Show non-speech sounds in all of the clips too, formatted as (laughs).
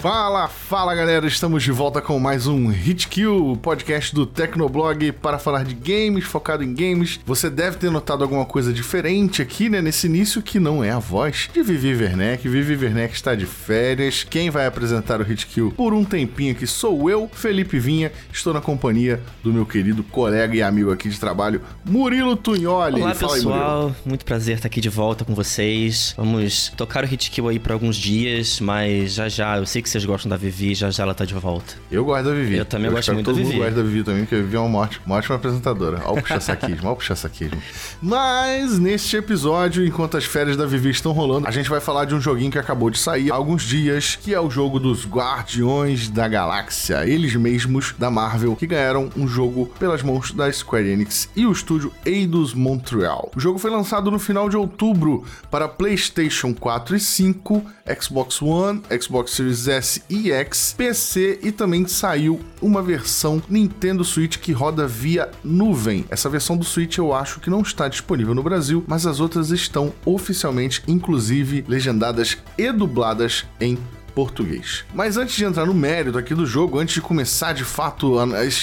Fala, fala galera, estamos de volta com mais um Hit Kill, podcast do Tecnoblog para falar de games, focado em games. Você deve ter notado alguma coisa diferente aqui, né, nesse início que não é a voz de Vivi Werneck. Vivi Werneck está de férias. Quem vai apresentar o Hit Kill por um tempinho aqui sou eu, Felipe Vinha. Estou na companhia do meu querido colega e amigo aqui de trabalho, Murilo Tunholi. Olá Fala pessoal, aí, muito prazer estar aqui de volta com vocês. Vamos tocar o Hit Kill aí por alguns dias, mas já já, eu sei que vocês gostam da Vivi, já já ela tá de volta. Eu gosto da Vivi. Eu também gosto espero muito que da todo Vivi. mundo gosta da Vivi também, porque a Vivi é uma ótima, uma ótima apresentadora. Olha o puxa-saquismo, olha o puxa-saquismo. Mas, neste episódio, enquanto as férias da Vivi estão rolando, a gente vai falar de um joguinho que acabou de sair há alguns dias, que é o jogo dos Guardiões da Galáxia. Eles mesmos, da Marvel, que ganharam um jogo pelas mãos da Square Enix e o estúdio Eidos Montreal. O jogo foi lançado no final de outubro para PlayStation 4 e 5, Xbox One, Xbox Series S e X, PC e também saiu uma versão Nintendo Switch que roda via nuvem. Essa versão do Switch eu acho que não está disponível no Brasil, mas as outras estão oficialmente, inclusive legendadas e dubladas em português. Mas antes de entrar no mérito aqui do jogo, antes de começar de fato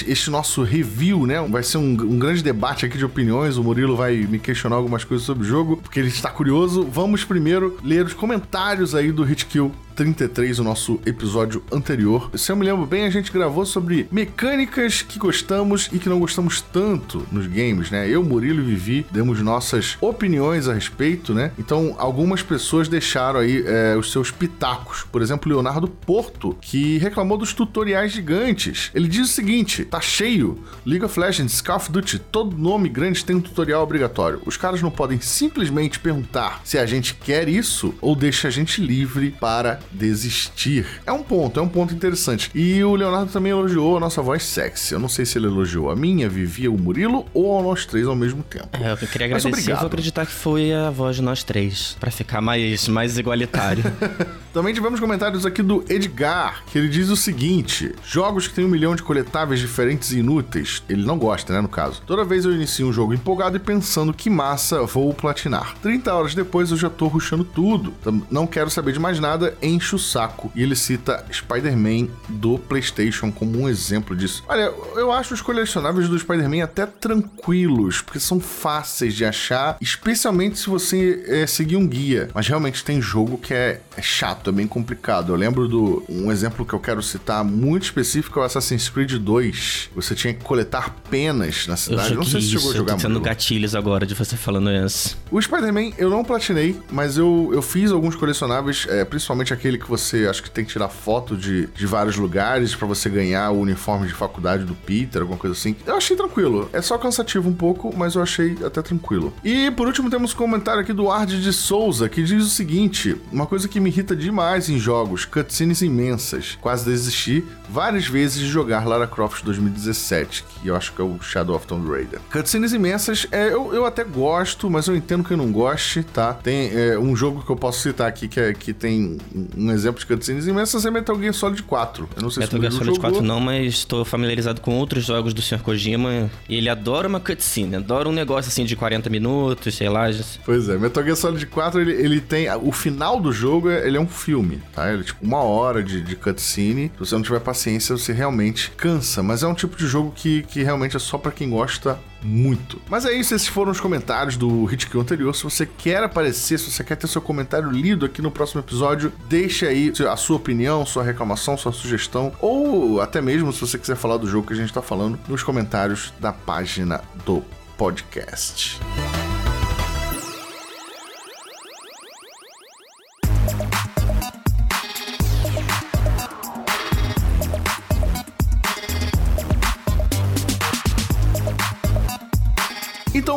este nosso review, né? Vai ser um, um grande debate aqui de opiniões. O Murilo vai me questionar algumas coisas sobre o jogo, porque ele está curioso. Vamos primeiro ler os comentários aí do Hitkill 33, o nosso episódio anterior. Se eu me lembro bem, a gente gravou sobre mecânicas que gostamos e que não gostamos tanto nos games, né? Eu, Murilo e Vivi demos nossas opiniões a respeito, né? Então, algumas pessoas deixaram aí é, os seus pitacos. Por exemplo, Leonardo Porto, que reclamou dos tutoriais gigantes. Ele diz o seguinte: tá cheio. League of Legends, Call of Duty, todo nome grande tem um tutorial obrigatório. Os caras não podem simplesmente perguntar se a gente quer isso ou deixa a gente livre para desistir. É um ponto, é um ponto interessante. E o Leonardo também elogiou a nossa voz sexy. Eu não sei se ele elogiou a minha, Vivi, o Murilo ou a nós três ao mesmo tempo. É, eu queria Mas agradecer, eu obrigado. vou acreditar que foi a voz de nós três, pra ficar mais, mais igualitário. (laughs) Também tivemos comentários aqui do Edgar, que ele diz o seguinte: jogos que têm um milhão de coletáveis diferentes e inúteis. Ele não gosta, né? No caso. Toda vez eu inicio um jogo empolgado e pensando que massa vou platinar. 30 horas depois eu já tô rushando tudo. Não quero saber de mais nada, enche o saco. E ele cita Spider-Man do PlayStation como um exemplo disso. Olha, eu acho os colecionáveis do Spider-Man até tranquilos, porque são fáceis de achar, especialmente se você é, seguir um guia. Mas realmente tem jogo que é, é chato, é bem complicado. Eu lembro do um exemplo que eu quero citar muito específico é o Assassin's Creed 2. Você tinha que coletar penas na Eu cidade. Não sei se joguei chegou a isso, eu jogar tô tendo Murilo. gatilhos agora de você falando isso. O Spider-Man eu não platinei, mas eu, eu fiz alguns colecionáveis, é, principalmente aquele que você acho que tem que tirar foto de, de vários lugares pra você ganhar o uniforme de faculdade do Peter, alguma coisa assim. Eu achei tranquilo. É só cansativo um pouco, mas eu achei até tranquilo. E por último temos um comentário aqui do Ard de Souza que diz o seguinte: uma coisa que me irrita demais em jogos, cutscenes imensas. Quase desisti várias vezes de jogar Lara Croft 2017, que eu acho que é o Shadow of Tomb Raider. Cutscenes imensas, é, eu, eu até gosto, mas eu entendo que eu não goste, tá? Tem é, um jogo que eu posso citar aqui que, é, que tem um exemplo de cutscenes imensas é Metal Gear Solid 4. Eu não sei Metal se Gear Solid jogou. 4 não, mas estou familiarizado com outros jogos do Sr. Kojima. E ele adora uma cutscene, adora um negócio assim de 40 minutos, sei lá. Pois é, Metal Gear Solid 4, ele, ele tem... O final do jogo, é- ele é um filme, tá? Ele é tipo uma hora de, de cutscene. Se você não tiver paciência, você realmente cansa. Mas é um tipo de jogo que, que realmente é só pra quem gosta muito. Mas é isso, esses foram os comentários do Hit Kill anterior. Se você quer aparecer, se você quer ter seu comentário lido aqui no próximo episódio, deixe aí a sua opinião, sua reclamação, sua sugestão, ou até mesmo se você quiser falar do jogo que a gente tá falando, nos comentários da página do podcast.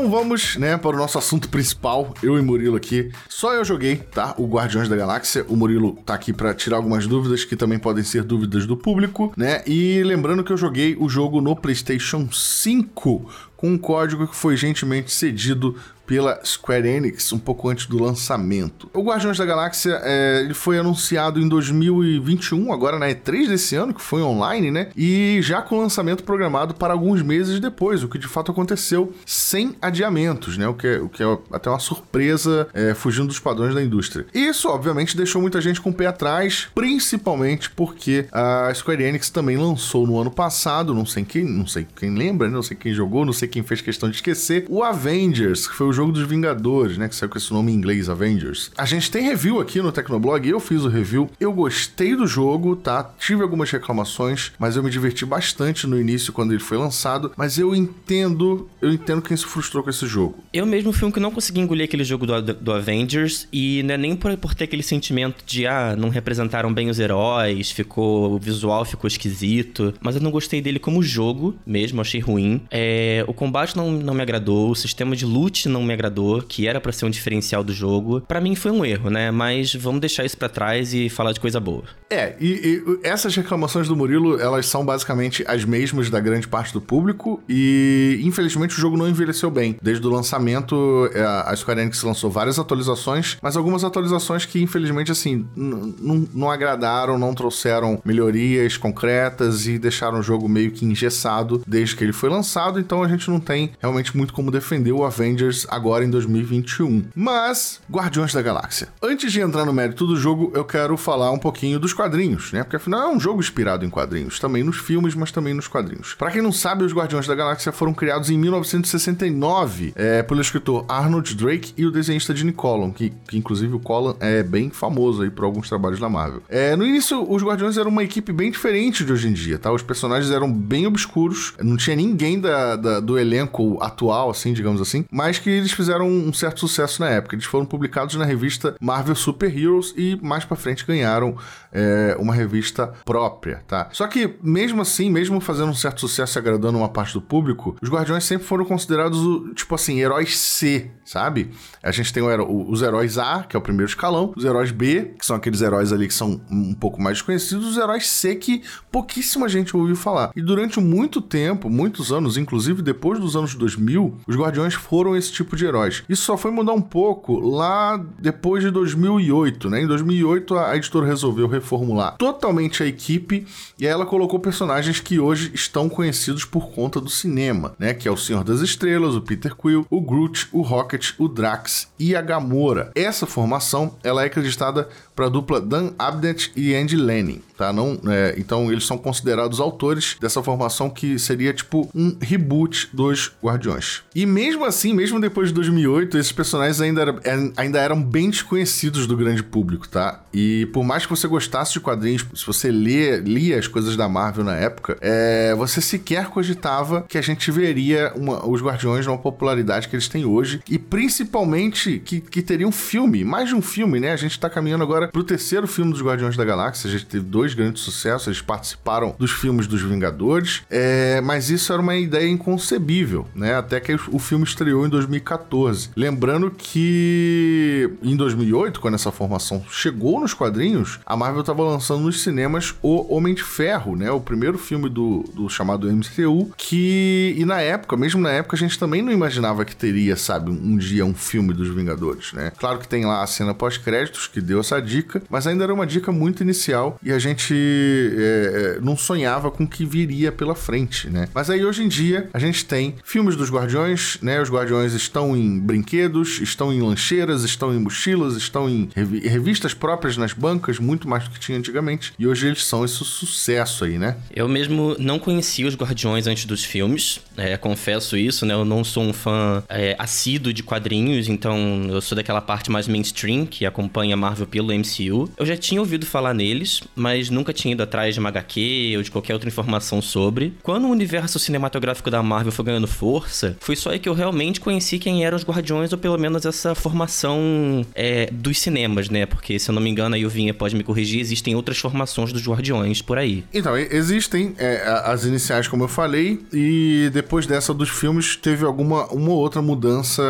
Então vamos, né, para o nosso assunto principal, eu e Murilo aqui. Só eu joguei, tá? O Guardiões da Galáxia. O Murilo tá aqui para tirar algumas dúvidas que também podem ser dúvidas do público, né? E lembrando que eu joguei o jogo no PlayStation 5 com um código que foi gentilmente cedido pela Square Enix um pouco antes do lançamento. O Guardiões da Galáxia é, ele foi anunciado em 2021, agora na E3 desse ano, que foi online, né? E já com lançamento programado para alguns meses depois, o que de fato aconteceu sem adiamentos, né? O que é, o que é até uma surpresa é, fugindo dos padrões da indústria. Isso, obviamente, deixou muita gente com o pé atrás, principalmente porque a Square Enix também lançou no ano passado, não sei quem, não sei quem lembra, né? não sei quem jogou, não sei quem fez questão de esquecer, o Avengers, que foi o jogo dos Vingadores, né? Que saiu com esse nome em inglês, Avengers. A gente tem review aqui no Tecnoblog, eu fiz o review. Eu gostei do jogo, tá? Tive algumas reclamações, mas eu me diverti bastante no início quando ele foi lançado. Mas eu entendo, eu entendo quem se frustrou com esse jogo. Eu mesmo fui um que não consegui engolir aquele jogo do, do Avengers, e não é nem por, por ter aquele sentimento de, ah, não representaram bem os heróis, ficou. O visual ficou esquisito. Mas eu não gostei dele como jogo mesmo, achei ruim. É, o combate não, não me agradou, o sistema de loot não me agradou, que era para ser um diferencial do jogo. Para mim foi um erro, né? Mas vamos deixar isso para trás e falar de coisa boa. É, e, e, essas reclamações do Murilo, elas são basicamente as mesmas da grande parte do público e infelizmente o jogo não envelheceu bem. Desde o lançamento, é, a Square Enix lançou várias atualizações, mas algumas atualizações que infelizmente assim não agradaram, não trouxeram melhorias concretas e deixaram o jogo meio que engessado desde que ele foi lançado, então a gente não tem realmente muito como defender o Avengers agora em 2021. Mas, Guardiões da Galáxia. Antes de entrar no mérito do jogo, eu quero falar um pouquinho dos quadrinhos, né? Porque afinal é um jogo inspirado em quadrinhos, também nos filmes, mas também nos quadrinhos. Para quem não sabe, os Guardiões da Galáxia foram criados em 1969 é, pelo escritor Arnold Drake e o desenhista Gene Colan, que, que inclusive o Colan é bem famoso aí por alguns trabalhos da Marvel. É, no início, os Guardiões eram uma equipe bem diferente de hoje em dia, tá? Os personagens eram bem obscuros, não tinha ninguém da, da do elenco atual, assim, digamos assim, mas que eles fizeram um certo sucesso na época. Eles foram publicados na revista Marvel Super Heroes e mais para frente ganharam é, uma revista própria, tá? Só que mesmo assim, mesmo fazendo um certo sucesso e agradando uma parte do público, os Guardiões sempre foram considerados tipo assim heróis C, sabe? A gente tem os heróis A, que é o primeiro escalão, os heróis B, que são aqueles heróis ali que são um pouco mais desconhecidos, os heróis C que pouquíssima gente ouviu falar. E durante muito tempo, muitos anos, inclusive depois dos anos 2000, os Guardiões foram esse tipo de heróis. Isso só foi mudar um pouco lá depois de 2008, né? Em 2008 a editora resolveu reformular totalmente a equipe e ela colocou personagens que hoje estão conhecidos por conta do cinema, né? Que é o Senhor das Estrelas, o Peter Quill, o Groot, o Rocket, o Drax e a Gamora. Essa formação ela é acreditada para a dupla Dan Abnett e Andy Lanning, tá? Não, é, então eles são considerados autores dessa formação que seria tipo um reboot dos Guardiões. E mesmo assim, mesmo depois de 2008, esses personagens ainda, era, é, ainda eram bem desconhecidos do grande público, tá? E por mais que você gostasse de quadrinhos, se você lê, lia as coisas da Marvel na época, é, você sequer cogitava que a gente veria uma, os Guardiões numa popularidade que eles têm hoje e principalmente que, que teria um filme, mais de um filme, né? A gente tá caminhando agora pro terceiro filme dos Guardiões da Galáxia. A gente teve dois grandes sucessos, eles participaram dos filmes dos Vingadores, é, mas isso era uma ideia inconcebível, né? Até que o filme estreou em 2014. Lembrando que em 2008, quando essa formação chegou nos quadrinhos, a Marvel estava lançando nos cinemas o Homem de Ferro, né? O primeiro filme do, do chamado MCU, que e na época, mesmo na época, a gente também não imaginava que teria, sabe, um dia um filme dos Vingadores, né? Claro que tem lá a cena pós-créditos que deu essa dica, mas ainda era uma dica muito inicial e a gente é, é, não sonhava com o que viria pela frente, né? Mas aí hoje em dia a gente tem filmes dos Guardiões, né? Os Guardiões estão em brinquedos, estão em lancheiras, estão em mochilas, estão em revistas próprias nas bancas, muito mais do que tinha antigamente. E hoje eles são esse sucesso aí, né? Eu mesmo não conhecia os Guardiões antes dos filmes, é, confesso isso, né? Eu não sou um fã é, assíduo de quadrinhos, então eu sou daquela parte mais mainstream que acompanha Marvel pelo MCU. Eu já tinha ouvido falar neles, mas nunca tinha ido atrás de uma HQ ou de qualquer outra informação sobre. Quando o universo cinematográfico da Marvel foi ganhando força, foi só aí que eu realmente conheci quem eram os Guardiões, ou pelo menos essa formação é, dos cinemas, né? Porque, se eu não me engano, aí o Vinha pode me corrigir, existem outras formações dos Guardiões por aí. Então, existem é, as iniciais, como eu falei, e depois dessa dos filmes teve alguma uma outra mudança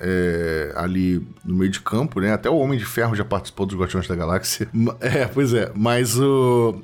é, ali no meio de campo, né? Até o Homem de Ferro já participou dos Guardiões da Galáxia. É, pois é, mas o,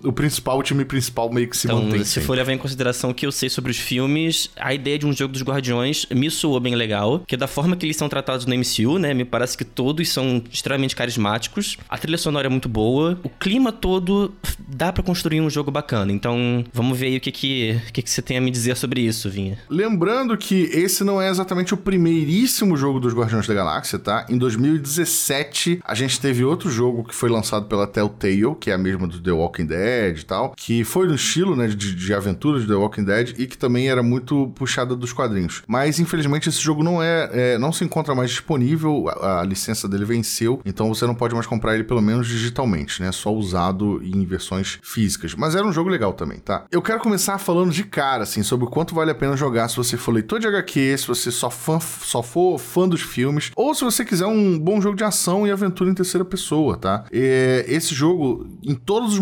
o principal, o time principal meio que se então, mantém. Se sempre. for levar em consideração o que eu sei sobre os filmes, a ideia de um jogo dos Guardiões me soou bem legal, que da forma que eles são tratados no MCU, né? Me parece que todos são extremamente carismáticos. A trilha sonora é muito boa. O clima todo dá para construir um jogo bacana. Então, vamos ver aí o que que, que que você tem a me dizer sobre isso, Vinha. Lembrando que esse não é exatamente o primeiríssimo jogo dos Guardiões da Galáxia, tá? Em 2017, a gente teve outro jogo que foi lançado pela Telltale, que é a mesma do The Walking Dead e tal, que foi no estilo, né, de, de aventura de The Walking Dead e que também era muito puxada dos quadrinhos. Mas, infelizmente, esse jogo não é, é não se encontra mais disponível, a, a, licença dele venceu, então você não pode mais comprar ele pelo menos digitalmente, né? Só usado em versões físicas. Mas era um jogo legal também, tá? Eu quero começar falando de cara, assim, sobre o quanto vale a pena jogar se você for leitor de HQ, se você só, fã, só for fã dos filmes, ou se você quiser um bom jogo de ação e aventura em terceira pessoa, tá? É, esse jogo, em todos os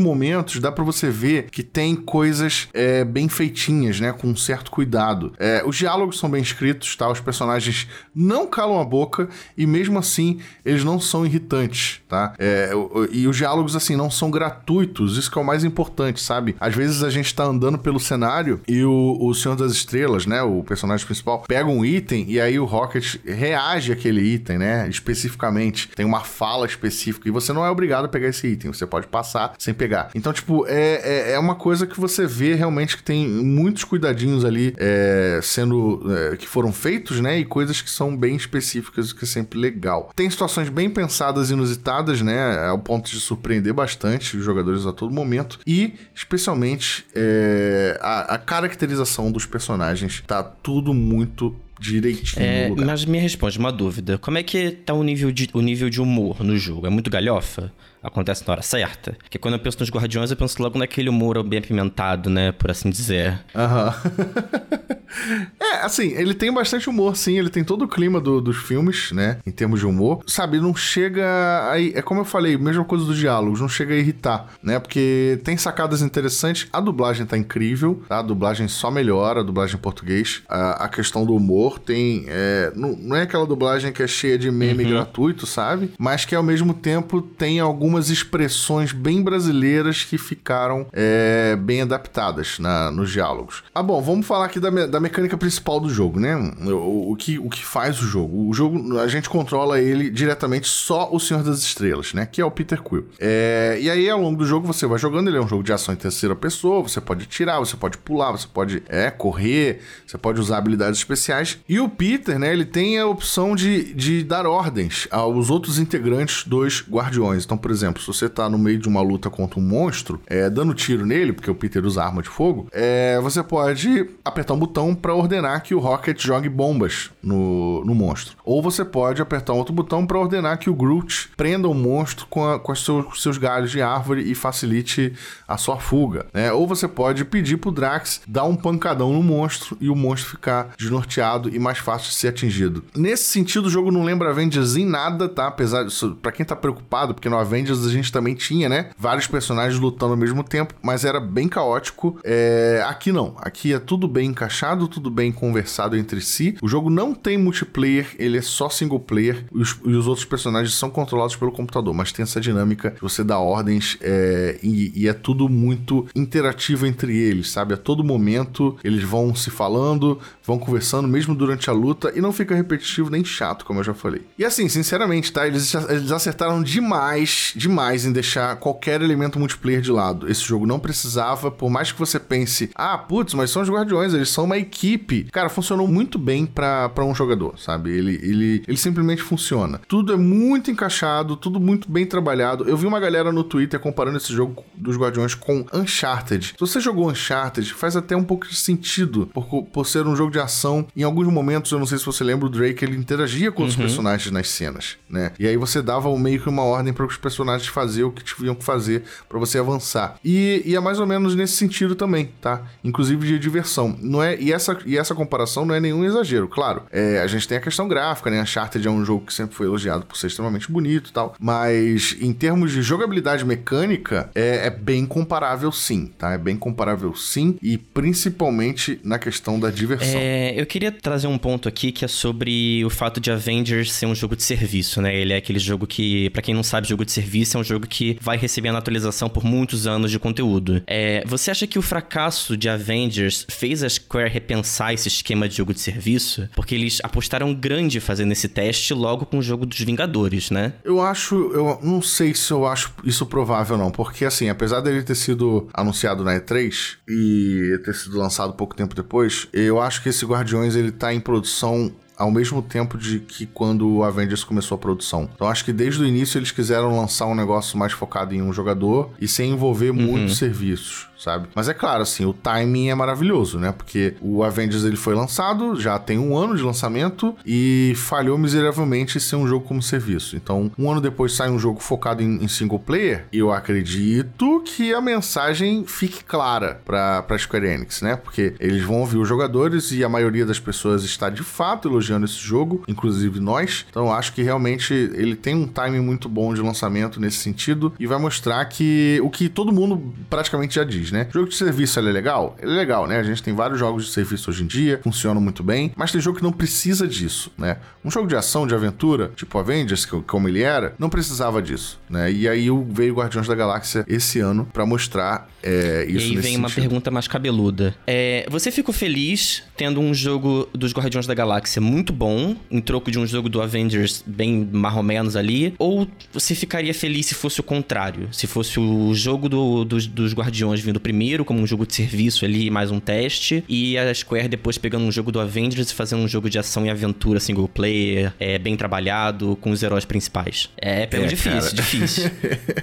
dá para você ver que tem coisas é, bem feitinhas, né? Com um certo cuidado. É, os diálogos são bem escritos, tá? Os personagens não calam a boca e mesmo assim eles não são irritantes, tá? É, e os diálogos, assim, não são gratuitos, isso que é o mais importante, sabe? Às vezes a gente tá andando pelo cenário e o, o Senhor das Estrelas, né? O personagem principal, pega um item e aí o Rocket reage àquele item, né? Especificamente. Tem uma fala específica e você não é obrigado a pegar esse item, você pode passar sem pegar. Então, tipo, é, é, é uma coisa que você vê realmente que tem muitos cuidadinhos ali é, sendo. É, que foram feitos, né? E coisas que são bem específicas, o que é sempre legal. Tem situações bem pensadas e inusitadas, né? Ao ponto de surpreender bastante os jogadores a todo momento. E, especialmente, é, a, a caracterização dos personagens tá tudo muito direitinho é, no lugar. Mas me responde uma dúvida. Como é que tá o nível, de, o nível de humor no jogo? É muito galhofa? Acontece na hora certa? Porque quando eu penso nos Guardiões, eu penso logo naquele humor bem apimentado, né? Por assim dizer. Aham. (laughs) é, assim, ele tem bastante humor, sim. Ele tem todo o clima do, dos filmes, né? Em termos de humor. Sabe, não chega aí. É como eu falei, mesma coisa dos diálogos, não chega a irritar, né? Porque tem sacadas interessantes. A dublagem tá incrível, tá? A dublagem só melhora, a dublagem em português. A, a questão do humor tem. É, não, não, é aquela dublagem que é cheia de meme uhum. gratuito, sabe? Mas que ao mesmo tempo tem algumas expressões bem brasileiras que ficaram é, bem adaptadas na, nos diálogos. Ah, bom, vamos falar aqui da, da mecânica principal do jogo, né? O, o, que, o que faz o jogo. O jogo, a gente controla ele diretamente só o Senhor das Estrelas, né? Que é o Peter Quill. É, e aí, ao longo do jogo, você vai jogando. Ele é um jogo de ação em terceira pessoa. Você pode tirar, você pode pular, você pode é, correr, você pode usar habilidades especiais. E o Peter, né? Ele tem a opção de, de dar ordens aos outros integrantes dos Guardiões. Então, por exemplo, se você tá no meio de uma luta contra um monstro, é, dando tiro nele, porque o Peter usa arma de fogo, é, você pode apertar um botão para ordenar que o Rocket jogue bombas no, no monstro. Ou você pode apertar um outro botão para ordenar que o Groot prenda o monstro com, a, com seus, galhos de árvore e facilite a sua fuga. Né? Ou você pode pedir pro Drax dar um pancadão no monstro e o monstro ficar desnorteado e mais fácil de ser atingido. Nesse sentido, o jogo não lembra Avengers em nada, tá? Apesar disso, pra quem tá preocupado, porque no Avengers a gente também tinha, né? Vários personagens lutando ao mesmo tempo, mas era bem caótico. É... Aqui não. Aqui é tudo bem encaixado, tudo bem conversado entre si. O jogo não tem multiplayer, ele é só single player e os, e os outros personagens são controlados pelo computador, mas tem essa dinâmica você dá ordens é... e, e é tudo muito interativo entre eles, sabe? A todo momento eles vão se falando, vão conversando, mesmo durante a luta, e não fica repetitivo nem chato, como eu já falei. E assim, sinceramente, tá? Eles, eles acertaram demais, demais em deixar qualquer elemento multiplayer de lado. Esse jogo não precisava, por mais que você pense, ah, putz, mas são os Guardiões, eles são uma equipe. Cara, funcionou muito bem para um jogador, sabe? Ele, ele, ele simplesmente funciona. Tudo é muito encaixado, tudo muito bem trabalhado. Eu vi uma galera no Twitter comparando esse jogo dos Guardiões com Uncharted. Se você jogou Uncharted, faz até um pouco de sentido por, por ser um jogo de ação em alguns momentos, eu não sei se você lembra, o Drake ele interagia com uhum. os personagens nas cenas, né? E aí você dava meio que uma ordem para os personagens fazer o que tinham que fazer para você avançar. E, e, é mais ou menos nesse sentido também, tá? Inclusive de diversão. Não é, e, essa, e essa comparação não é nenhum exagero, claro. É, a gente tem a questão gráfica, né? Uncharted é um jogo que sempre foi elogiado por ser extremamente bonito e tal. Mas em termos de jogabilidade mecânica, é, é bem comparável sim, tá? É bem comparável sim. E principalmente na questão da diversão. É, eu queria trazer um ponto aqui que é sobre o fato de Avengers ser um jogo de serviço, né? Ele é aquele jogo que, para quem não sabe, jogo de serviço é um jogo que vai recebendo atualização por muitos anos de conteúdo. É, você acha que o fracasso de Avengers fez a Square repensar esse esquema de jogo de serviço? Porque eles apostaram grande fazendo esse teste logo com o jogo dos Vingadores, né? Eu acho, eu não sei se eu acho isso provável não, porque assim, apesar dele ter sido anunciado na E3 e ter sido lançado pouco tempo depois, eu acho que esse Guardiões ele tá em produção ao mesmo tempo de que quando o Avengers começou a produção. Então acho que desde o início eles quiseram lançar um negócio mais focado em um jogador e sem envolver uhum. muitos serviços sabe? Mas é claro, assim, o timing é maravilhoso, né? Porque o Avengers ele foi lançado, já tem um ano de lançamento e falhou miseravelmente em ser um jogo como serviço. Então, um ano depois sai um jogo focado em, em single player, eu acredito que a mensagem fique clara para pra Square Enix, né? Porque eles vão ouvir os jogadores e a maioria das pessoas está de fato elogiando esse jogo, inclusive nós. Então, eu acho que realmente ele tem um timing muito bom de lançamento nesse sentido e vai mostrar que o que todo mundo praticamente já diz né? Jogo de serviço, ele é legal? Ele é legal, né? A gente tem vários jogos de serviço hoje em dia, funcionam muito bem, mas tem jogo que não precisa disso, né? Um jogo de ação, de aventura, tipo Avengers, como ele era, não precisava disso, né? E aí veio Guardiões da Galáxia esse ano para mostrar é, isso E aí vem uma sentido. pergunta mais cabeluda. É, você ficou feliz tendo um jogo dos Guardiões da Galáxia muito bom, em troco de um jogo do Avengers bem marromenos ali? Ou você ficaria feliz se fosse o contrário? Se fosse o jogo do, dos, dos Guardiões vindo primeiro como um jogo de serviço ali, mais um teste, e a Square depois pegando um jogo do Avengers e fazendo um jogo de ação e aventura single player, é, bem trabalhado, com os heróis principais. É, é, é difícil, cara. difícil.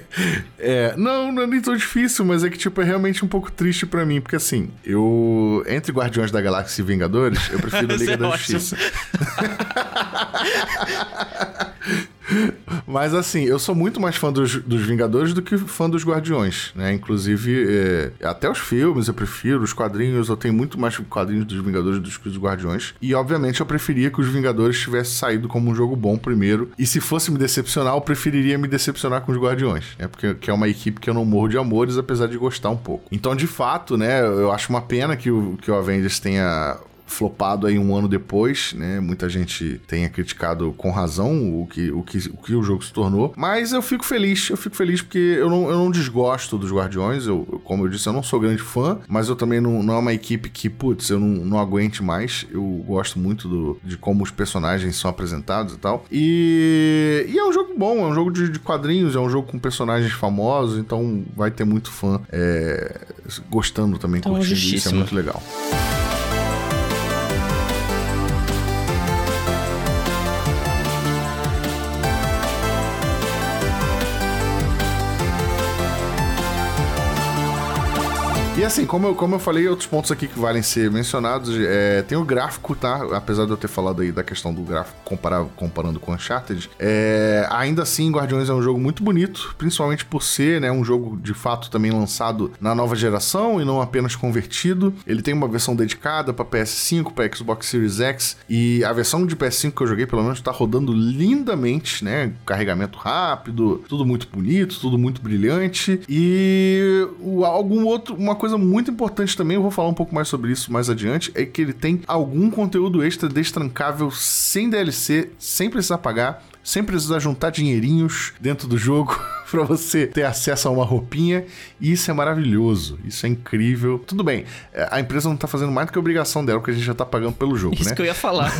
(laughs) é, não, não é nem tão difícil, mas é que, tipo, é realmente um pouco triste para mim, porque assim, eu. Entre Guardiões da Galáxia e Vingadores, eu prefiro (laughs) Liga da Justiça. (laughs) Mas assim, eu sou muito mais fã dos, dos Vingadores do que fã dos Guardiões, né? Inclusive, é, até os filmes eu prefiro, os quadrinhos, eu tenho muito mais quadrinhos dos Vingadores do que dos Guardiões. E obviamente eu preferia que os Vingadores tivessem saído como um jogo bom primeiro. E se fosse me decepcionar, eu preferiria me decepcionar com os Guardiões, né? Porque que é uma equipe que eu não morro de amores, apesar de gostar um pouco. Então, de fato, né, eu acho uma pena que o, que o Avengers tenha flopado aí um ano depois, né? Muita gente tenha criticado com razão o que o, que, o, que o jogo se tornou. Mas eu fico feliz, eu fico feliz porque eu não, eu não desgosto dos Guardiões. Eu, como eu disse, eu não sou grande fã, mas eu também não, não é uma equipe que, putz, eu não, não aguente mais. Eu gosto muito do, de como os personagens são apresentados e tal. E, e é um jogo bom, é um jogo de, de quadrinhos, é um jogo com personagens famosos, então vai ter muito fã é, gostando também, então, curtindo isso, é muito legal. E assim, como eu, como eu falei, outros pontos aqui que valem ser mencionados, é, tem o gráfico, tá? Apesar de eu ter falado aí da questão do gráfico comparar, comparando com Uncharted, é, ainda assim, Guardiões é um jogo muito bonito, principalmente por ser né, um jogo de fato também lançado na nova geração e não apenas convertido. Ele tem uma versão dedicada para PS5, para Xbox Series X e a versão de PS5 que eu joguei, pelo menos, está rodando lindamente, né? Carregamento rápido, tudo muito bonito, tudo muito brilhante e o, algum outro, uma coisa muito importante também, eu vou falar um pouco mais sobre isso mais adiante, é que ele tem algum conteúdo extra destrancável sem DLC, sem precisar pagar, sem precisar juntar dinheirinhos dentro do jogo. (laughs) (laughs) para você ter acesso a uma roupinha. E isso é maravilhoso. Isso é incrível. Tudo bem, é, a empresa não tá fazendo mais do que a obrigação dela, porque a gente já tá pagando pelo jogo, isso né? Isso que eu ia falar.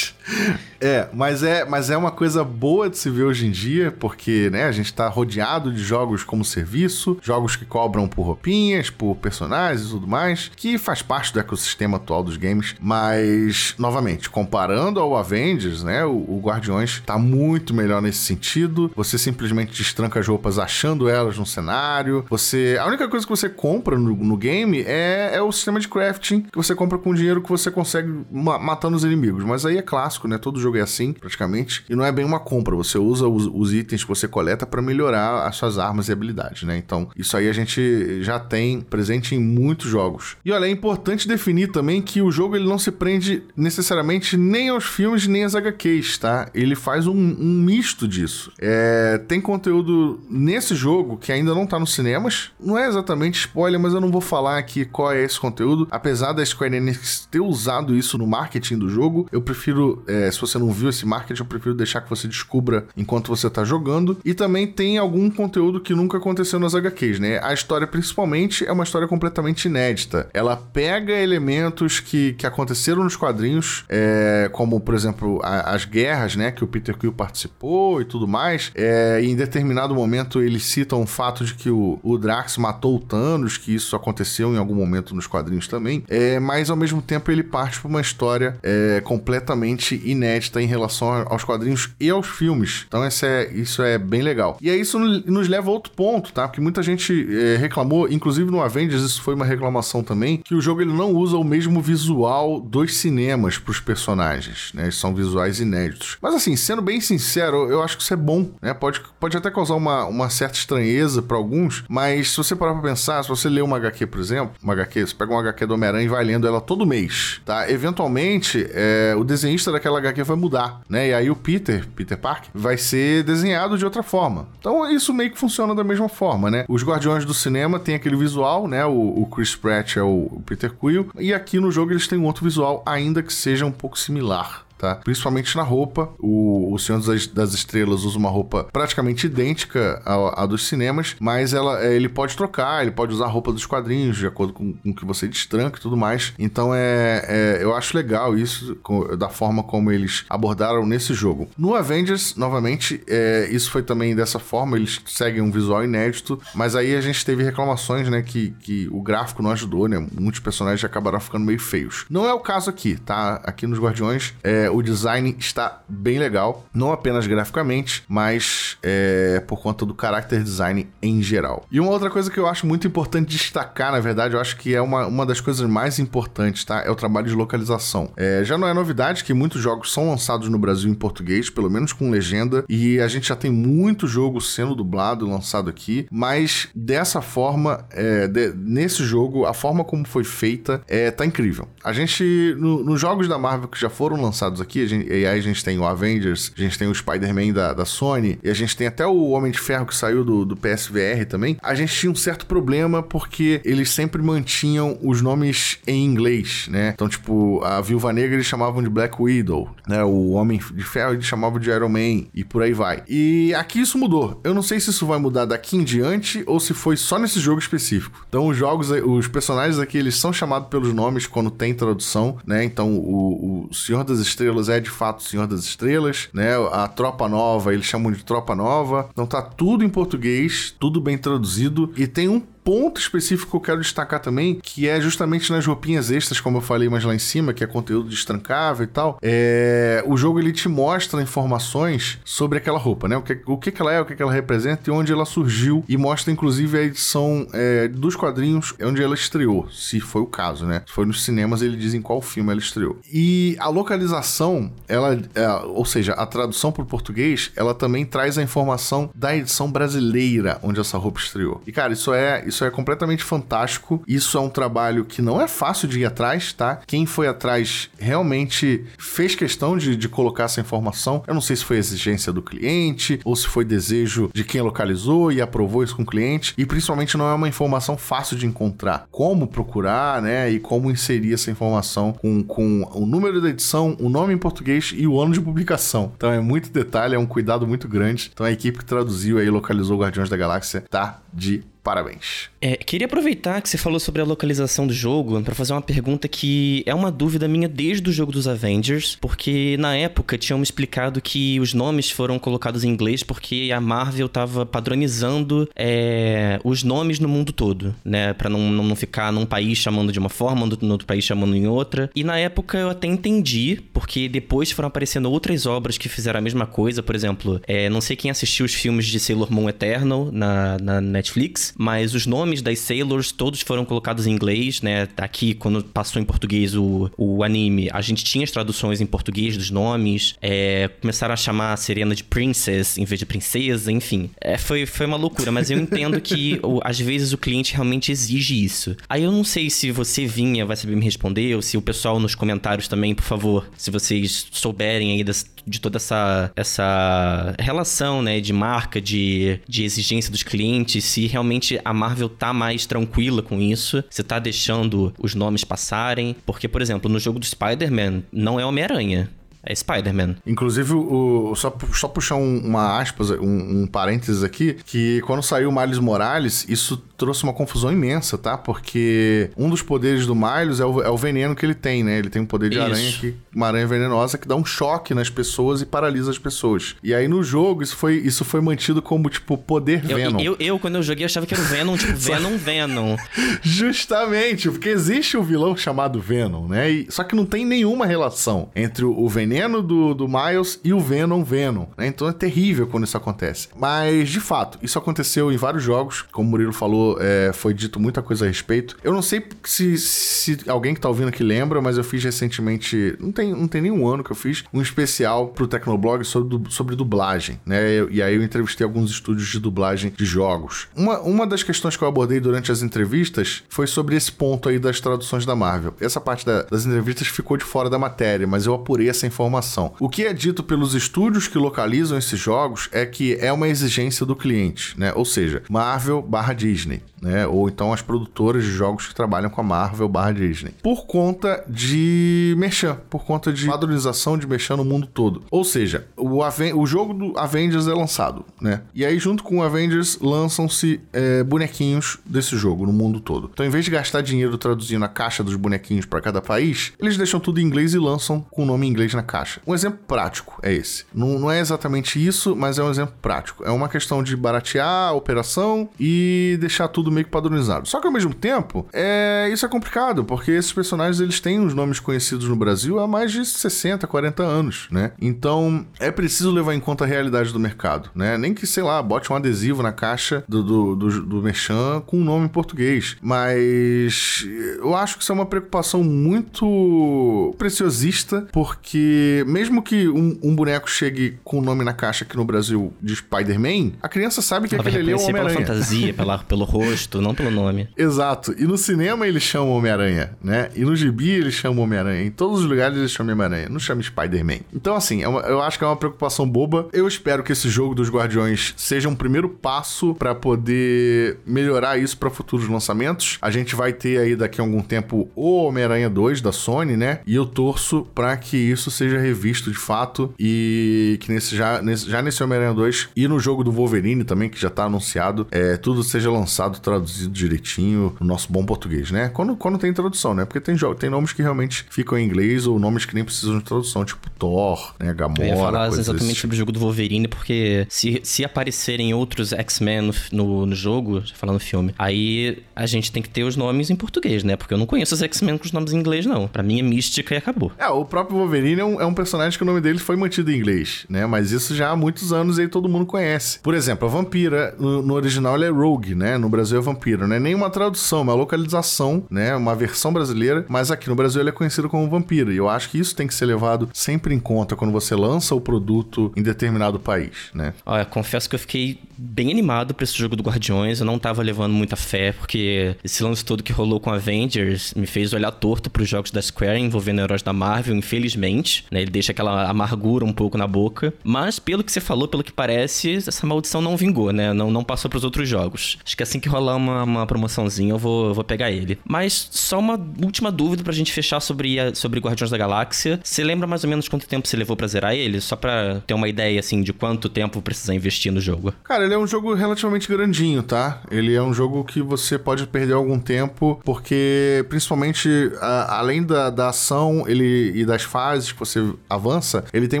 (laughs) é, mas é, mas é uma coisa boa de se ver hoje em dia, porque, né, a gente tá rodeado de jogos como serviço, jogos que cobram por roupinhas, por personagens e tudo mais, que faz parte do ecossistema atual dos games, mas novamente, comparando ao Avengers, né, o, o Guardiões tá muito melhor nesse sentido. Você simplesmente destranca desbloca as roupas achando elas no cenário. Você. A única coisa que você compra no, no game é, é o sistema de crafting que você compra com dinheiro que você consegue ma matando os inimigos. Mas aí é clássico, né? Todo jogo é assim, praticamente. E não é bem uma compra. Você usa os, os itens que você coleta para melhorar as suas armas e habilidades, né? Então, isso aí a gente já tem presente em muitos jogos. E olha, é importante definir também que o jogo ele não se prende necessariamente nem aos filmes nem às HQs, tá? Ele faz um, um misto disso. É, tem conteúdo nesse jogo que ainda não tá nos cinemas. Não é exatamente spoiler, mas eu não vou falar aqui qual é esse conteúdo. Apesar da Square Enix ter usado isso no marketing do jogo, eu prefiro, é, se você não viu esse marketing, eu prefiro deixar que você descubra enquanto você tá jogando. E também tem algum conteúdo que nunca aconteceu nas HQs, né? A história, principalmente, é uma história completamente inédita. Ela pega elementos que, que aconteceram nos quadrinhos, é, como, por exemplo, a, as guerras, né? Que o Peter Quill participou e tudo mais. É, em determinado momento eles citam o fato de que o, o Drax matou o Thanos, que isso aconteceu em algum momento nos quadrinhos também. É, mas ao mesmo tempo ele parte para uma história é, completamente inédita em relação aos quadrinhos e aos filmes. Então esse é, isso é bem legal. E aí isso nos leva a outro ponto, tá? Porque muita gente é, reclamou, inclusive no Avengers isso foi uma reclamação também, que o jogo ele não usa o mesmo visual dos cinemas para os personagens, né? São visuais inéditos. Mas assim, sendo bem sincero, eu acho que isso é bom, né? Pode, pode até causar uma, uma certa estranheza para alguns, mas se você parar pra pensar, se você ler uma HQ, por exemplo, uma HQ, você pega uma HQ do Homem-Aranha e vai lendo ela todo mês, tá? Eventualmente, é, o desenhista daquela HQ vai mudar, né? E aí o Peter, Peter Parker, vai ser desenhado de outra forma. Então isso meio que funciona da mesma forma, né? Os Guardiões do Cinema tem aquele visual, né? O, o Chris Pratt é o, o Peter Quill, e aqui no jogo eles têm um outro visual, ainda que seja um pouco similar tá? Principalmente na roupa. O, o Senhor das, Estrelas usa uma roupa praticamente idêntica à, à, dos cinemas, mas ela, é, ele pode trocar, ele pode usar a roupa dos quadrinhos de acordo com, o que você destranca e tudo mais. Então é, é, eu acho legal isso com, da forma como eles abordaram nesse jogo. No Avengers, novamente, é, isso foi também dessa forma, eles seguem um visual inédito, mas aí a gente teve reclamações, né, que, que o gráfico não ajudou, né? Muitos personagens acabaram ficando meio feios. Não é o caso aqui, tá? Aqui nos Guardiões, é, o design está bem legal, não apenas graficamente, mas é, por conta do character design em geral. E uma outra coisa que eu acho muito importante destacar, na verdade, eu acho que é uma, uma das coisas mais importantes, tá? É o trabalho de localização. É, já não é novidade que muitos jogos são lançados no Brasil em português, pelo menos com legenda, e a gente já tem muito jogo sendo dublado, lançado aqui, mas dessa forma, é, de, nesse jogo, a forma como foi feita é, tá incrível. A gente, no, nos jogos da Marvel que já foram lançados aqui, a gente, e aí a gente tem o Avengers, a gente tem o Spider-Man da, da Sony, e a gente tem até o Homem de Ferro que saiu do, do PSVR também. A gente tinha um certo problema porque eles sempre mantinham os nomes em inglês, né? Então, tipo, a Viúva Negra eles chamavam de Black Widow, né? O Homem de Ferro eles chamavam de Iron Man e por aí vai. E aqui isso mudou. Eu não sei se isso vai mudar daqui em diante ou se foi só nesse jogo específico. Então, os jogos, os personagens aqui, eles são chamados pelos nomes quando tem tradução, né? Então, o, o Senhor das Estrelas é de fato Senhor das Estrelas, né? A Tropa Nova, eles chamam de Tropa Nova. Então tá tudo em português, tudo bem traduzido e tem um ponto específico que eu quero destacar também, que é justamente nas roupinhas extras, como eu falei mais lá em cima, que é conteúdo destrancável e tal. É... O jogo ele te mostra informações sobre aquela roupa, né? O que, o que, ela é, o que, ela representa e onde ela surgiu. E mostra inclusive a edição é, dos quadrinhos onde ela estreou, se foi o caso, né? Se foi nos cinemas, ele diz em qual filme ela estreou. E a localização, ela, é, ou seja, a tradução para o português, ela também traz a informação da edição brasileira onde essa roupa estreou. E cara, isso é isso é completamente fantástico. Isso é um trabalho que não é fácil de ir atrás, tá? Quem foi atrás realmente fez questão de, de colocar essa informação. Eu não sei se foi exigência do cliente ou se foi desejo de quem localizou e aprovou isso com o cliente. E principalmente não é uma informação fácil de encontrar. Como procurar, né? E como inserir essa informação com, com o número da edição, o nome em português e o ano de publicação. Então é muito detalhe, é um cuidado muito grande. Então a equipe que traduziu aí, localizou Guardiões da Galáxia, tá de Parabéns. É, queria aproveitar que você falou sobre a localização do jogo para fazer uma pergunta que é uma dúvida minha desde o jogo dos Avengers, porque na época tinham me explicado que os nomes foram colocados em inglês porque a Marvel tava padronizando é, os nomes no mundo todo, né? Pra não, não ficar num país chamando de uma forma, no outro país chamando em outra. E na época eu até entendi, porque depois foram aparecendo outras obras que fizeram a mesma coisa, por exemplo, é, não sei quem assistiu os filmes de Sailor Moon Eternal na, na Netflix, mas os nomes das Sailors todos foram colocados em inglês, né? Aqui, quando passou em português o, o anime, a gente tinha as traduções em português dos nomes, é, começaram a chamar a Serena de Princess em vez de princesa, enfim. É, foi, foi uma loucura, mas eu entendo que o, às vezes o cliente realmente exige isso. Aí eu não sei se você vinha, vai saber me responder, ou se o pessoal nos comentários também, por favor, se vocês souberem aí das, de toda essa, essa relação, né, de marca, de, de exigência dos clientes, se realmente a Marvel tá mais tranquila com isso, se tá deixando os nomes passarem, porque, por exemplo, no jogo do Spider-Man, não é Homem-Aranha. É Spider-Man. Inclusive, o, só, só puxar um, uma aspas, um, um parênteses aqui, que quando saiu o Miles Morales, isso trouxe uma confusão imensa, tá? Porque um dos poderes do Miles é o, é o veneno que ele tem, né? Ele tem um poder de isso. aranha, que, uma aranha venenosa que dá um choque nas pessoas e paralisa as pessoas. E aí no jogo, isso foi, isso foi mantido como, tipo, poder eu, Venom. Eu, eu, quando eu joguei, achava que era o Venom, tipo, (laughs) Venom, Venom. Justamente, porque existe um vilão chamado Venom, né? E, só que não tem nenhuma relação entre o, o veneno veneno do, do Miles e o Venom Venom. Né? Então é terrível quando isso acontece. Mas, de fato, isso aconteceu em vários jogos. Como o Murilo falou, é, foi dito muita coisa a respeito. Eu não sei se, se alguém que tá ouvindo aqui lembra, mas eu fiz recentemente. Não tem, não tem nenhum ano que eu fiz um especial pro Tecnoblog sobre, sobre dublagem, né? E aí eu entrevistei alguns estúdios de dublagem de jogos. Uma, uma das questões que eu abordei durante as entrevistas foi sobre esse ponto aí das traduções da Marvel. Essa parte da, das entrevistas ficou de fora da matéria, mas eu apurei essa informação informação. O que é dito pelos estúdios que localizam esses jogos é que é uma exigência do cliente, né? Ou seja, Marvel barra Disney né? Ou então as produtoras de jogos que trabalham com a Marvel barra Disney. Por conta de merchan, por conta de padronização de merchan no mundo todo. Ou seja, o, Aven o jogo do Avengers é lançado, né? E aí, junto com o Avengers, lançam-se é, bonequinhos desse jogo no mundo todo. Então, em vez de gastar dinheiro traduzindo a caixa dos bonequinhos para cada país, eles deixam tudo em inglês e lançam com o nome em inglês na caixa. Um exemplo prático é esse. Não, não é exatamente isso, mas é um exemplo prático. É uma questão de baratear a operação e deixar tudo meio que padronizado. Só que ao mesmo tempo, é, isso é complicado, porque esses personagens eles têm os nomes conhecidos no Brasil há mais de 60, 40 anos, né? Então é preciso levar em conta a realidade do mercado, né? Nem que, sei lá, bote um adesivo na caixa do, do, do, do Merchan com um nome em português. Mas eu acho que isso é uma preocupação muito preciosista, porque mesmo que um, um boneco chegue com o nome na caixa aqui no Brasil de Spider-Man, a criança sabe que Ela aquele ali é o Homem-Aranha. pela fantasia, (laughs) pela, pelo rosto rosto, não pelo nome. Exato. E no cinema eles chamam Homem-Aranha, né? E no gibi eles chamam Homem-Aranha. Em todos os lugares eles chamam Homem-Aranha. Não chama Spider-Man. Então, assim, é uma, eu acho que é uma preocupação boba. Eu espero que esse jogo dos Guardiões seja um primeiro passo para poder melhorar isso para futuros lançamentos. A gente vai ter aí daqui a algum tempo o Homem-Aranha 2 da Sony, né? E eu torço para que isso seja revisto de fato e que nesse, já, nesse, já nesse Homem-Aranha 2 e no jogo do Wolverine também, que já tá anunciado, é, tudo seja lançado traduzido direitinho no nosso bom português, né? Quando, quando tem tradução, né? Porque tem, tem nomes que realmente ficam em inglês ou nomes que nem precisam de tradução, tipo Thor, né? Gamora. Eu ia falar exatamente sobre o jogo do Wolverine, porque se, se aparecerem outros X-Men no, no, no, jogo, falando no filme, aí a gente tem que ter os nomes em português, né? Porque eu não conheço os X-Men com os nomes em inglês, não. Pra mim é mística e acabou. É, o próprio Wolverine é um, é um personagem que o nome dele foi mantido em inglês, né? Mas isso já há muitos anos aí todo mundo conhece. Por exemplo, a Vampira, no, no original é Rogue, né? No Brasil é Vampiro, não é nem uma tradução, é uma localização, né? Uma versão brasileira, mas aqui no Brasil ele é conhecido como Vampiro. E eu acho que isso tem que ser levado sempre em conta quando você lança o produto em determinado país, né? Olha, confesso que eu fiquei bem animado para esse jogo do Guardiões. Eu não tava levando muita fé, porque esse lance todo que rolou com Avengers me fez olhar torto pros jogos da Square envolvendo heróis da Marvel, infelizmente. né? Ele deixa aquela amargura um pouco na boca. Mas pelo que você falou, pelo que parece, essa maldição não vingou, né? Não, não passou pros outros jogos. Acho que assim que rolar uma, uma promoçãozinha, eu vou, vou pegar ele. Mas só uma última dúvida pra gente fechar sobre, a, sobre Guardiões da Galáxia. Você lembra mais ou menos quanto tempo você levou pra zerar ele? Só pra ter uma ideia, assim, de quanto tempo precisa investir no jogo. Cara, ele é um jogo relativamente grandinho, tá? Ele é um jogo que você pode perder algum tempo, porque principalmente a, além da, da ação ele, e das fases que você avança, ele tem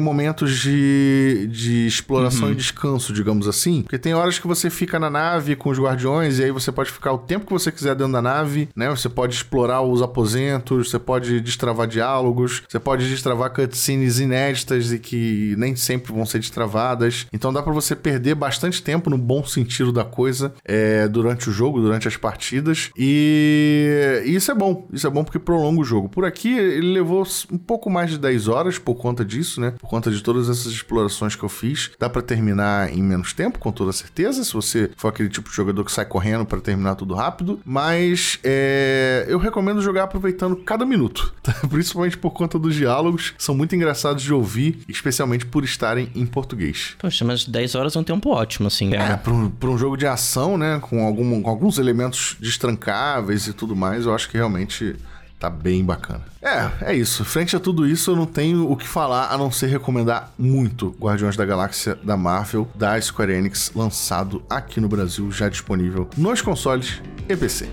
momentos de, de exploração uhum. e descanso, digamos assim. Porque tem horas que você fica na nave com os guardiões e aí você pode ficar o tempo que você quiser dentro da nave, né? Você pode explorar os aposentos, você pode destravar diálogos, você pode destravar cutscenes inéditas e que nem sempre vão ser destravadas. Então dá para você perder bastante tempo no bom sentido da coisa é, durante o jogo, durante as partidas. E, e isso é bom. Isso é bom porque prolonga o jogo. Por aqui ele levou um pouco mais de 10 horas por conta disso, né? Por conta de todas essas explorações que eu fiz. Dá para terminar em menos tempo, com toda certeza, se você for aquele tipo de jogador que sai correndo para terminar tudo rápido. Mas é, eu recomendo jogar aproveitando cada minuto, (laughs) tá? principalmente por conta dos diálogos. São muito engraçados de ouvir, especialmente por estarem em português. Poxa, mas 10 horas é um tempo ótimo, assim. É, pra um, pra um jogo de ação, né? Com, algum, com alguns elementos destrancáveis e tudo mais, eu acho que realmente Tá bem bacana. É, é isso. Frente a tudo isso, eu não tenho o que falar a não ser recomendar muito Guardiões da Galáxia da Marvel, da Square Enix, lançado aqui no Brasil, já disponível nos consoles e PC.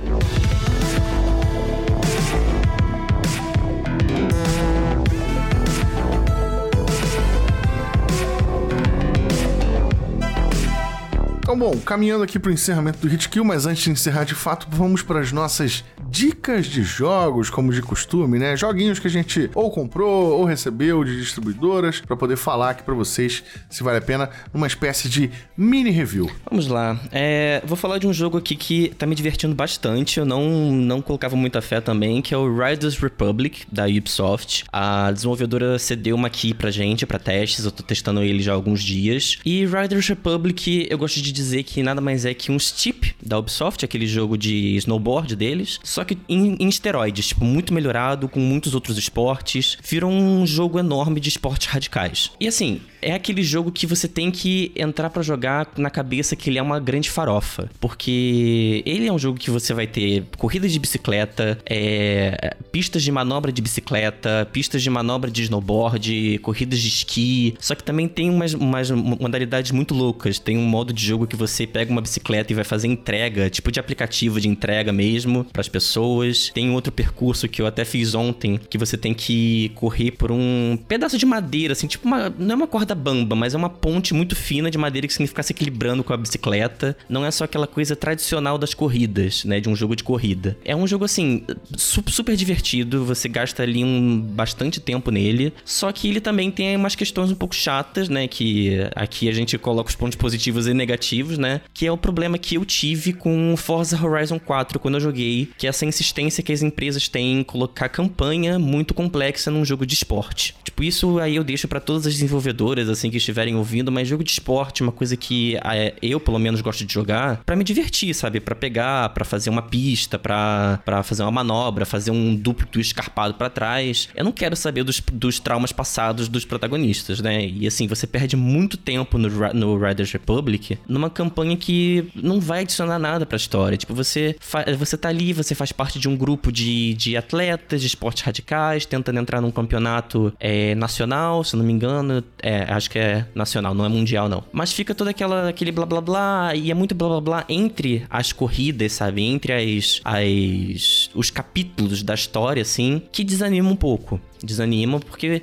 Bom, caminhando aqui para o encerramento do Hit Kill, mas antes de encerrar de fato, vamos para as nossas dicas de jogos, como de costume, né? Joguinhos que a gente ou comprou ou recebeu de distribuidoras para poder falar aqui para vocês se vale a pena, uma espécie de mini review. Vamos lá. É, vou falar de um jogo aqui que tá me divertindo bastante. Eu não, não colocava muita fé também, que é o Riders Republic da Ubisoft. A desenvolvedora cedeu uma key pra gente, para testes. Eu tô testando ele já há alguns dias. E Riders Republic, eu gosto de dizer que nada mais é que um Steep da Ubisoft, aquele jogo de snowboard deles. Só só que em, em esteroides, tipo, muito melhorado, com muitos outros esportes. Virou um jogo enorme de esportes radicais. E assim, é aquele jogo que você tem que entrar para jogar na cabeça que ele é uma grande farofa. Porque ele é um jogo que você vai ter corridas de bicicleta, é, pistas de manobra de bicicleta, pistas de manobra de snowboard, corridas de esqui. Só que também tem umas, umas modalidades muito loucas. Tem um modo de jogo que você pega uma bicicleta e vai fazer entrega, tipo de aplicativo de entrega mesmo, para as pessoas. Tem outro percurso que eu até fiz ontem, que você tem que correr por um pedaço de madeira, assim, tipo uma. Não é uma corda bamba, mas é uma ponte muito fina de madeira que significa se equilibrando com a bicicleta. Não é só aquela coisa tradicional das corridas, né? De um jogo de corrida. É um jogo, assim, super divertido. Você gasta ali um bastante tempo nele. Só que ele também tem umas questões um pouco chatas, né? Que aqui a gente coloca os pontos positivos e negativos, né? Que é o problema que eu tive com Forza Horizon 4 quando eu joguei, que é essa insistência que as empresas têm em colocar campanha muito complexa num jogo de esporte. Tipo, isso aí eu deixo para todas as desenvolvedoras assim que estiverem ouvindo, mas jogo de esporte, uma coisa que é, eu pelo menos gosto de jogar para me divertir, sabe? Para pegar, para fazer uma pista, para fazer uma manobra, fazer um duplo escarpado para trás. Eu não quero saber dos, dos traumas passados dos protagonistas, né? E assim, você perde muito tempo no, no Riders Republic numa campanha que não vai adicionar nada pra história. Tipo, você, você tá ali, você faz parte de um grupo de, de atletas de esportes radicais, tentando entrar num campeonato é, nacional, se não me engano. É, acho que é nacional, não é mundial, não. Mas fica todo aquela, aquele blá blá blá, e é muito blá blá blá entre as corridas, sabe? Entre as, as os capítulos da história, assim, que desanima um pouco desanima, porque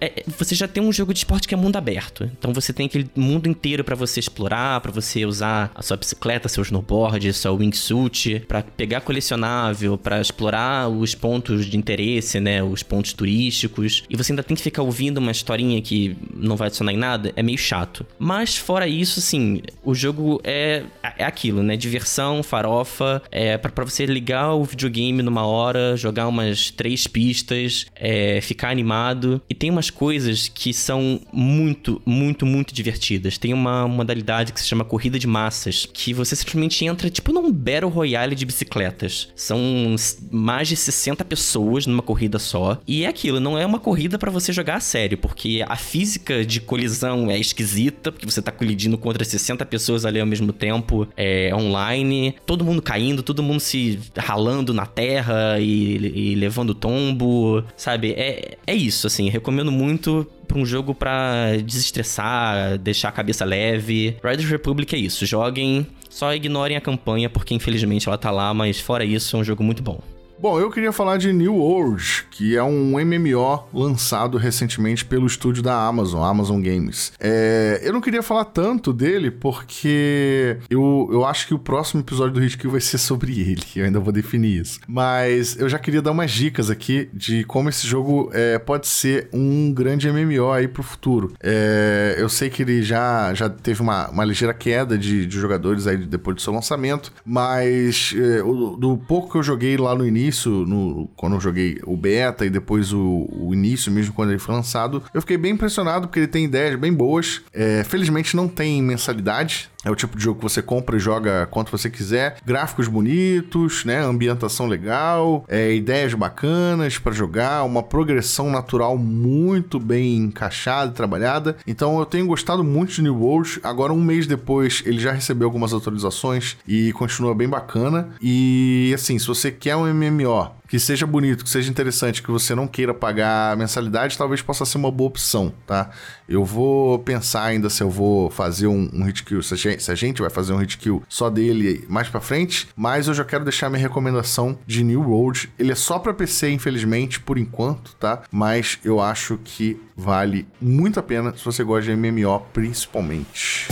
é, você já tem um jogo de esporte que é mundo aberto. Então você tem aquele mundo inteiro para você explorar, para você usar a sua bicicleta, seu snowboard, seu wingsuit, para pegar colecionável, para explorar os pontos de interesse, né, os pontos turísticos. E você ainda tem que ficar ouvindo uma historinha que não vai adicionar em nada, é meio chato. Mas fora isso, assim, o jogo é, é aquilo, né, diversão, farofa, é para você ligar o videogame numa hora, jogar umas três pistas, é, ficar animado. E tem umas coisas que são muito, muito, muito divertidas. Tem uma modalidade que se chama corrida de massas que você simplesmente entra tipo num Battle Royale de bicicletas. São mais de 60 pessoas numa corrida só. E é aquilo, não é uma corrida para você jogar a sério, porque a física de colisão é esquisita, porque você tá colidindo contra 60 pessoas ali ao mesmo tempo, é online, todo mundo caindo, todo mundo se ralando na terra e, e levando tombo, sabe? É, é isso, assim, recomendo muito um jogo para desestressar, deixar a cabeça leve. Riders Republic é isso, joguem, só ignorem a campanha porque infelizmente ela tá lá, mas fora isso é um jogo muito bom. Bom, eu queria falar de New World, que é um MMO lançado recentemente pelo estúdio da Amazon, Amazon Games. É, eu não queria falar tanto dele porque eu, eu acho que o próximo episódio do Hit Kill vai ser sobre ele. (laughs) Eu ainda vou definir isso. Mas eu já queria dar umas dicas aqui de como esse jogo é, pode ser um grande MMO aí pro futuro. É, eu sei que ele já, já teve uma, uma ligeira queda de, de jogadores aí depois do seu lançamento, mas é, o, do pouco que eu joguei lá no início, início, no, quando eu joguei o beta e depois o, o, início mesmo, quando ele foi lançado, eu fiquei bem impressionado porque ele tem ideias bem boas. É, felizmente não tem mensalidade, é o tipo de jogo que você compra e joga quanto você quiser. Gráficos bonitos, né? Ambientação legal, é, ideias bacanas para jogar, uma progressão natural muito bem encaixada e trabalhada. Então eu tenho gostado muito de New World. Agora, um mês depois, ele já recebeu algumas atualizações e continua bem bacana. E assim, se você quer um MMO que seja bonito, que seja interessante, que você não queira pagar mensalidade, talvez possa ser uma boa opção, tá? Eu vou pensar ainda se eu vou fazer um, um hit kill, se a, gente, se a gente vai fazer um hit kill só dele mais para frente, mas eu já quero deixar minha recomendação de New World. Ele é só para PC, infelizmente, por enquanto, tá? Mas eu acho que vale muito a pena se você gosta de MMO, principalmente.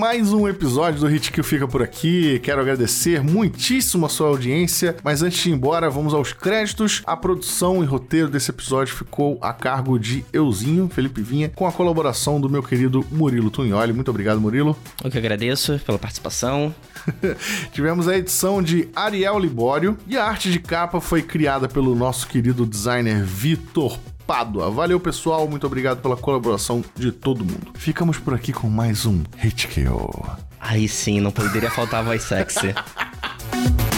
Mais um episódio do Hit que fica por aqui. Quero agradecer muitíssimo a sua audiência, mas antes de ir embora, vamos aos créditos. A produção e roteiro desse episódio ficou a cargo de Euzinho, Felipe Vinha, com a colaboração do meu querido Murilo Tunholi. Muito obrigado, Murilo. Eu que agradeço pela participação. (laughs) Tivemos a edição de Ariel Libório e a arte de capa foi criada pelo nosso querido designer Vitor Pádua. Valeu, pessoal. Muito obrigado pela colaboração de todo mundo. Ficamos por aqui com mais um Hit Kill. Aí sim, não poderia faltar voz sexy. (laughs)